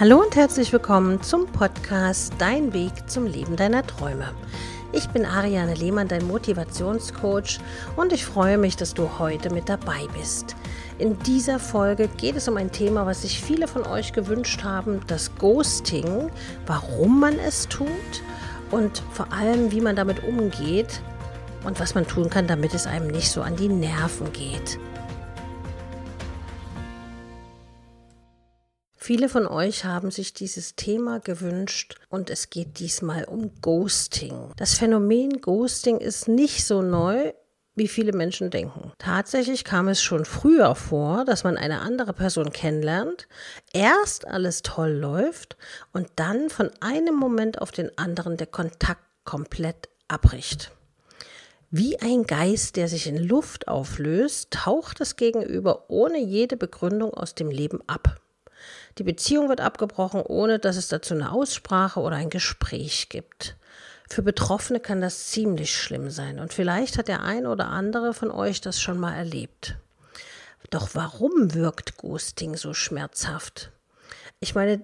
Hallo und herzlich willkommen zum Podcast Dein Weg zum Leben deiner Träume. Ich bin Ariane Lehmann, dein Motivationscoach und ich freue mich, dass du heute mit dabei bist. In dieser Folge geht es um ein Thema, was sich viele von euch gewünscht haben, das Ghosting, warum man es tut und vor allem, wie man damit umgeht und was man tun kann, damit es einem nicht so an die Nerven geht. Viele von euch haben sich dieses Thema gewünscht und es geht diesmal um Ghosting. Das Phänomen Ghosting ist nicht so neu, wie viele Menschen denken. Tatsächlich kam es schon früher vor, dass man eine andere Person kennenlernt, erst alles toll läuft und dann von einem Moment auf den anderen der Kontakt komplett abbricht. Wie ein Geist, der sich in Luft auflöst, taucht das Gegenüber ohne jede Begründung aus dem Leben ab. Die Beziehung wird abgebrochen, ohne dass es dazu eine Aussprache oder ein Gespräch gibt. Für Betroffene kann das ziemlich schlimm sein und vielleicht hat der ein oder andere von euch das schon mal erlebt. Doch warum wirkt Ghosting so schmerzhaft? Ich meine,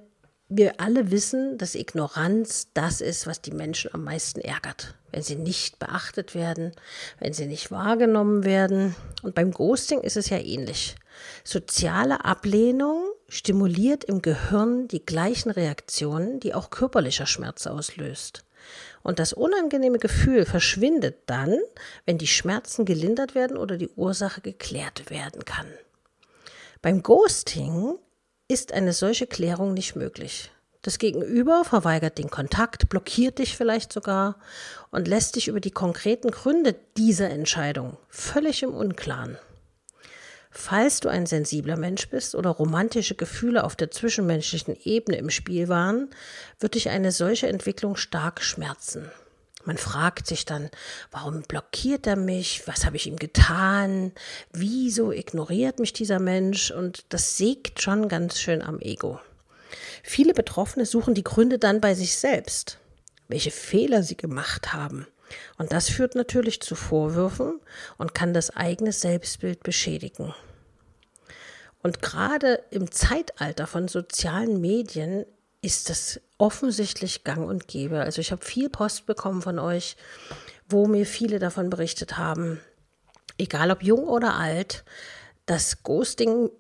wir alle wissen, dass Ignoranz das ist, was die Menschen am meisten ärgert. Wenn sie nicht beachtet werden, wenn sie nicht wahrgenommen werden. Und beim Ghosting ist es ja ähnlich. Soziale Ablehnung stimuliert im Gehirn die gleichen Reaktionen, die auch körperlicher Schmerz auslöst. Und das unangenehme Gefühl verschwindet dann, wenn die Schmerzen gelindert werden oder die Ursache geklärt werden kann. Beim Ghosting ist eine solche Klärung nicht möglich. Das Gegenüber verweigert den Kontakt, blockiert dich vielleicht sogar und lässt dich über die konkreten Gründe dieser Entscheidung völlig im Unklaren. Falls du ein sensibler Mensch bist oder romantische Gefühle auf der zwischenmenschlichen Ebene im Spiel waren, wird dich eine solche Entwicklung stark schmerzen. Man fragt sich dann, warum blockiert er mich? Was habe ich ihm getan? Wieso ignoriert mich dieser Mensch? Und das sägt schon ganz schön am Ego. Viele Betroffene suchen die Gründe dann bei sich selbst, welche Fehler sie gemacht haben. Und das führt natürlich zu Vorwürfen und kann das eigene Selbstbild beschädigen. Und gerade im Zeitalter von sozialen Medien ist das offensichtlich gang und gäbe. Also ich habe viel Post bekommen von euch, wo mir viele davon berichtet haben, egal ob jung oder alt, dass Ghosting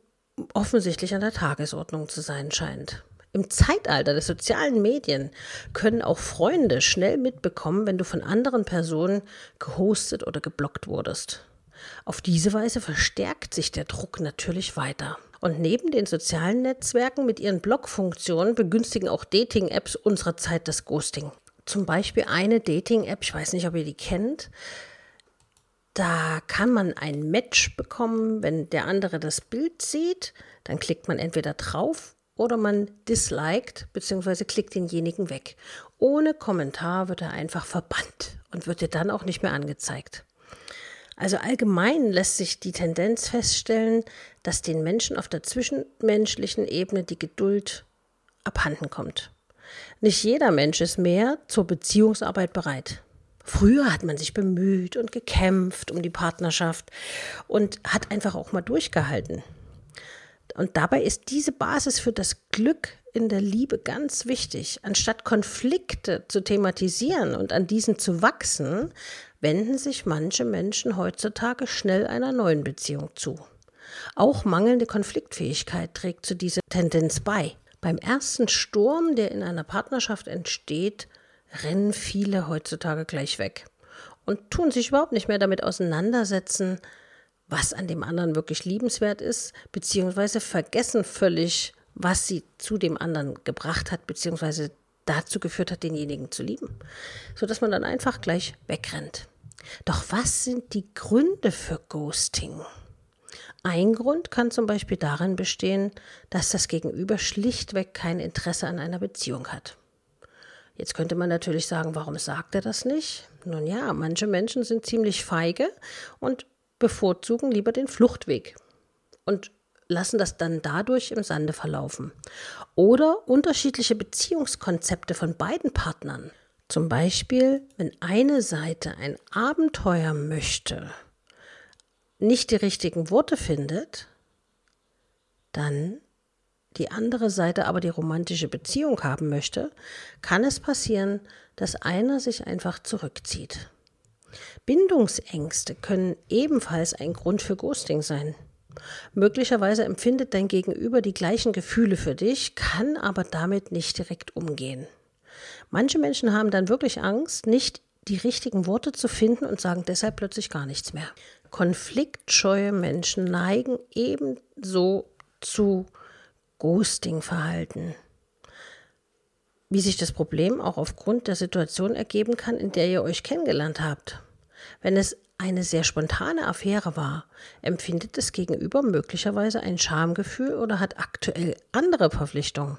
offensichtlich an der Tagesordnung zu sein scheint. Im Zeitalter der sozialen Medien können auch Freunde schnell mitbekommen, wenn du von anderen Personen gehostet oder geblockt wurdest. Auf diese Weise verstärkt sich der Druck natürlich weiter. Und neben den sozialen Netzwerken mit ihren Blogfunktionen begünstigen auch Dating-Apps unserer Zeit das Ghosting. Zum Beispiel eine Dating-App, ich weiß nicht, ob ihr die kennt. Da kann man ein Match bekommen, wenn der andere das Bild sieht. Dann klickt man entweder drauf oder man disliked bzw. klickt denjenigen weg. Ohne Kommentar wird er einfach verbannt und wird dir dann auch nicht mehr angezeigt. Also allgemein lässt sich die Tendenz feststellen, dass den Menschen auf der zwischenmenschlichen Ebene die Geduld abhanden kommt. Nicht jeder Mensch ist mehr zur Beziehungsarbeit bereit. Früher hat man sich bemüht und gekämpft um die Partnerschaft und hat einfach auch mal durchgehalten. Und dabei ist diese Basis für das Glück in der Liebe ganz wichtig. Anstatt Konflikte zu thematisieren und an diesen zu wachsen, wenden sich manche Menschen heutzutage schnell einer neuen Beziehung zu. Auch mangelnde Konfliktfähigkeit trägt zu dieser Tendenz bei. Beim ersten Sturm, der in einer Partnerschaft entsteht, rennen viele heutzutage gleich weg und tun sich überhaupt nicht mehr damit auseinandersetzen, was an dem anderen wirklich liebenswert ist, beziehungsweise vergessen völlig, was sie zu dem anderen gebracht hat, beziehungsweise dazu geführt hat, denjenigen zu lieben, sodass man dann einfach gleich wegrennt. Doch was sind die Gründe für Ghosting? Ein Grund kann zum Beispiel darin bestehen, dass das Gegenüber schlichtweg kein Interesse an einer Beziehung hat. Jetzt könnte man natürlich sagen, warum sagt er das nicht? Nun ja, manche Menschen sind ziemlich feige und bevorzugen lieber den Fluchtweg und lassen das dann dadurch im Sande verlaufen. Oder unterschiedliche Beziehungskonzepte von beiden Partnern. Zum Beispiel, wenn eine Seite ein Abenteuer möchte, nicht die richtigen Worte findet, dann die andere Seite aber die romantische Beziehung haben möchte, kann es passieren, dass einer sich einfach zurückzieht. Bindungsängste können ebenfalls ein Grund für Ghosting sein. Möglicherweise empfindet dein Gegenüber die gleichen Gefühle für dich, kann aber damit nicht direkt umgehen. Manche Menschen haben dann wirklich Angst, nicht die richtigen Worte zu finden und sagen deshalb plötzlich gar nichts mehr. Konfliktscheue Menschen neigen ebenso zu Ghosting-Verhalten. Wie sich das Problem auch aufgrund der Situation ergeben kann, in der ihr euch kennengelernt habt. Wenn es eine sehr spontane Affäre war, empfindet das Gegenüber möglicherweise ein Schamgefühl oder hat aktuell andere Verpflichtungen.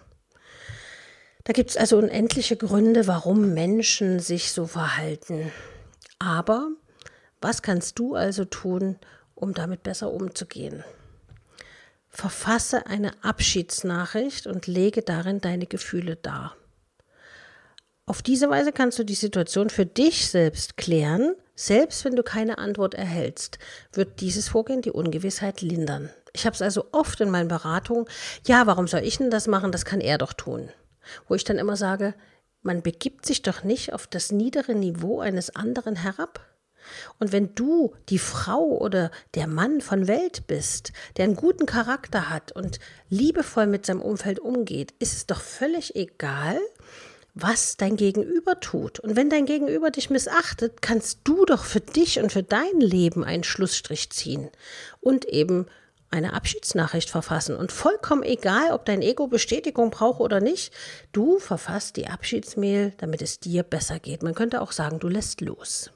Da gibt es also unendliche Gründe, warum Menschen sich so verhalten. Aber was kannst du also tun, um damit besser umzugehen? Verfasse eine Abschiedsnachricht und lege darin deine Gefühle dar. Auf diese Weise kannst du die Situation für dich selbst klären. Selbst wenn du keine Antwort erhältst, wird dieses Vorgehen die Ungewissheit lindern. Ich habe es also oft in meinen Beratungen, ja, warum soll ich denn das machen? Das kann er doch tun. Wo ich dann immer sage, man begibt sich doch nicht auf das niedere Niveau eines anderen herab. Und wenn du die Frau oder der Mann von Welt bist, der einen guten Charakter hat und liebevoll mit seinem Umfeld umgeht, ist es doch völlig egal, was dein Gegenüber tut. Und wenn dein Gegenüber dich missachtet, kannst du doch für dich und für dein Leben einen Schlussstrich ziehen und eben eine Abschiedsnachricht verfassen. Und vollkommen egal, ob dein Ego Bestätigung braucht oder nicht, du verfasst die Abschiedsmail, damit es dir besser geht. Man könnte auch sagen, du lässt los.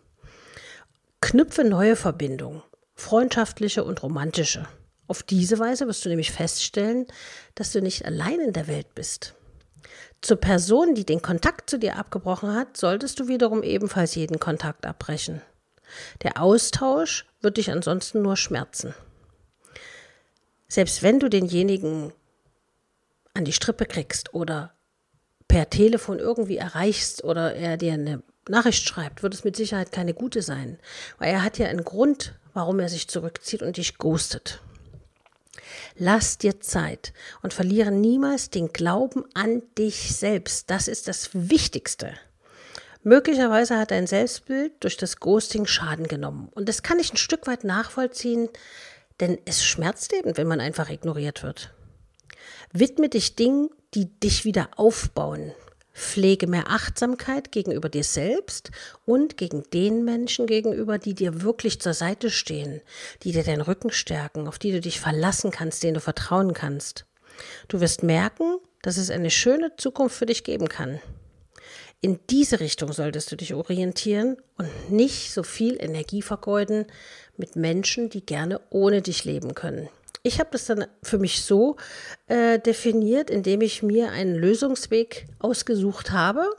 Knüpfe neue Verbindungen, freundschaftliche und romantische. Auf diese Weise wirst du nämlich feststellen, dass du nicht allein in der Welt bist. Zur Person, die den Kontakt zu dir abgebrochen hat, solltest du wiederum ebenfalls jeden Kontakt abbrechen. Der Austausch wird dich ansonsten nur schmerzen. Selbst wenn du denjenigen an die Strippe kriegst oder per Telefon irgendwie erreichst oder er dir eine Nachricht schreibt, wird es mit Sicherheit keine gute sein. Weil er hat ja einen Grund, warum er sich zurückzieht und dich ghostet. Lass dir Zeit und verliere niemals den Glauben an dich selbst. Das ist das Wichtigste. Möglicherweise hat dein Selbstbild durch das Ghosting Schaden genommen. Und das kann ich ein Stück weit nachvollziehen, denn es schmerzt eben, wenn man einfach ignoriert wird. Widme dich Dingen, die dich wieder aufbauen, Pflege mehr Achtsamkeit gegenüber dir selbst und gegen den Menschen gegenüber, die dir wirklich zur Seite stehen, die dir den Rücken stärken, auf die du dich verlassen kannst, denen du vertrauen kannst. Du wirst merken, dass es eine schöne Zukunft für dich geben kann. In diese Richtung solltest du dich orientieren und nicht so viel Energie vergeuden mit Menschen, die gerne ohne dich leben können. Ich habe das dann für mich so äh, definiert, indem ich mir einen Lösungsweg ausgesucht habe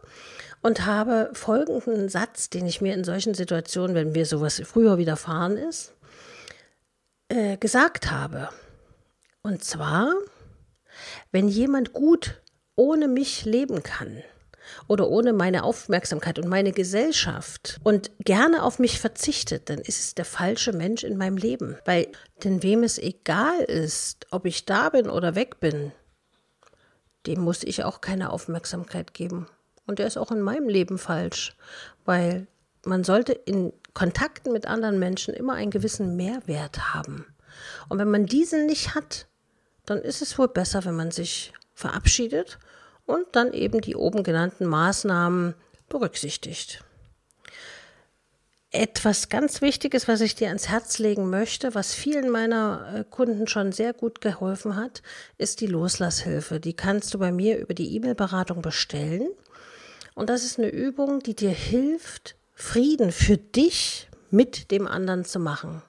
und habe folgenden Satz, den ich mir in solchen Situationen, wenn mir sowas früher widerfahren ist, äh, gesagt habe. Und zwar, wenn jemand gut ohne mich leben kann, oder ohne meine Aufmerksamkeit und meine Gesellschaft und gerne auf mich verzichtet, dann ist es der falsche Mensch in meinem Leben. Weil denn wem es egal ist, ob ich da bin oder weg bin, dem muss ich auch keine Aufmerksamkeit geben. Und der ist auch in meinem Leben falsch, weil man sollte in Kontakten mit anderen Menschen immer einen gewissen Mehrwert haben. Und wenn man diesen nicht hat, dann ist es wohl besser, wenn man sich verabschiedet und dann eben die oben genannten Maßnahmen berücksichtigt. Etwas ganz Wichtiges, was ich dir ans Herz legen möchte, was vielen meiner äh, Kunden schon sehr gut geholfen hat, ist die Loslasshilfe. Die kannst du bei mir über die E-Mail-Beratung bestellen. Und das ist eine Übung, die dir hilft, Frieden für dich mit dem anderen zu machen.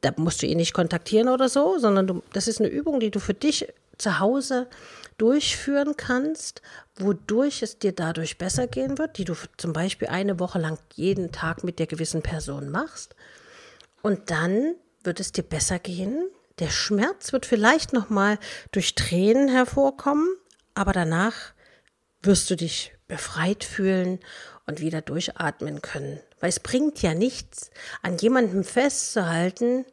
Da musst du ihn nicht kontaktieren oder so, sondern du, das ist eine Übung, die du für dich zu Hause durchführen kannst, wodurch es dir dadurch besser gehen wird, die du zum Beispiel eine Woche lang jeden Tag mit der gewissen Person machst. Und dann wird es dir besser gehen. Der Schmerz wird vielleicht noch mal durch Tränen hervorkommen, aber danach wirst du dich befreit fühlen und wieder durchatmen können. Weil es bringt ja nichts, an jemandem festzuhalten,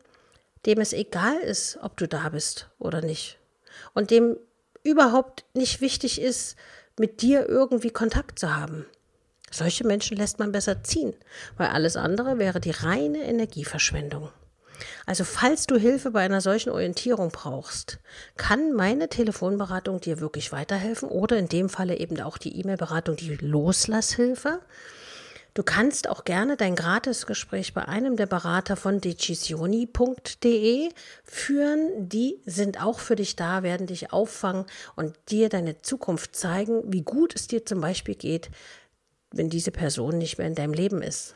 dem es egal ist, ob du da bist oder nicht und dem überhaupt nicht wichtig ist, mit dir irgendwie Kontakt zu haben. Solche Menschen lässt man besser ziehen, weil alles andere wäre die reine Energieverschwendung. Also falls du Hilfe bei einer solchen Orientierung brauchst, kann meine Telefonberatung dir wirklich weiterhelfen oder in dem Falle eben auch die E-Mail-Beratung, die Loslasshilfe. Du kannst auch gerne dein Gratisgespräch bei einem der Berater von decisioni.de führen. Die sind auch für dich da, werden dich auffangen und dir deine Zukunft zeigen, wie gut es dir zum Beispiel geht, wenn diese Person nicht mehr in deinem Leben ist.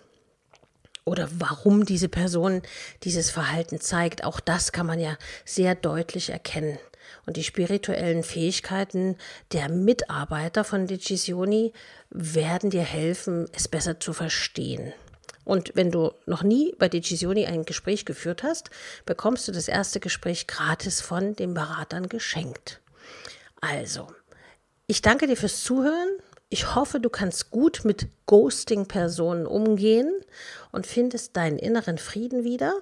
Oder warum diese Person dieses Verhalten zeigt, auch das kann man ja sehr deutlich erkennen. Und die spirituellen Fähigkeiten der Mitarbeiter von Decisioni werden dir helfen, es besser zu verstehen. Und wenn du noch nie bei Decisioni ein Gespräch geführt hast, bekommst du das erste Gespräch gratis von den Beratern geschenkt. Also, ich danke dir fürs Zuhören ich hoffe, du kannst gut mit Ghosting-Personen umgehen und findest deinen inneren Frieden wieder.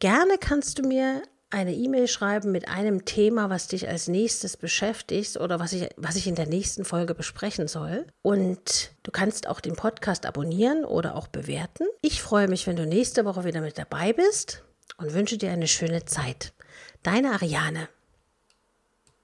Gerne kannst du mir eine E-Mail schreiben mit einem Thema, was dich als nächstes beschäftigt oder was ich, was ich in der nächsten Folge besprechen soll. Und du kannst auch den Podcast abonnieren oder auch bewerten. Ich freue mich, wenn du nächste Woche wieder mit dabei bist und wünsche dir eine schöne Zeit. Deine Ariane.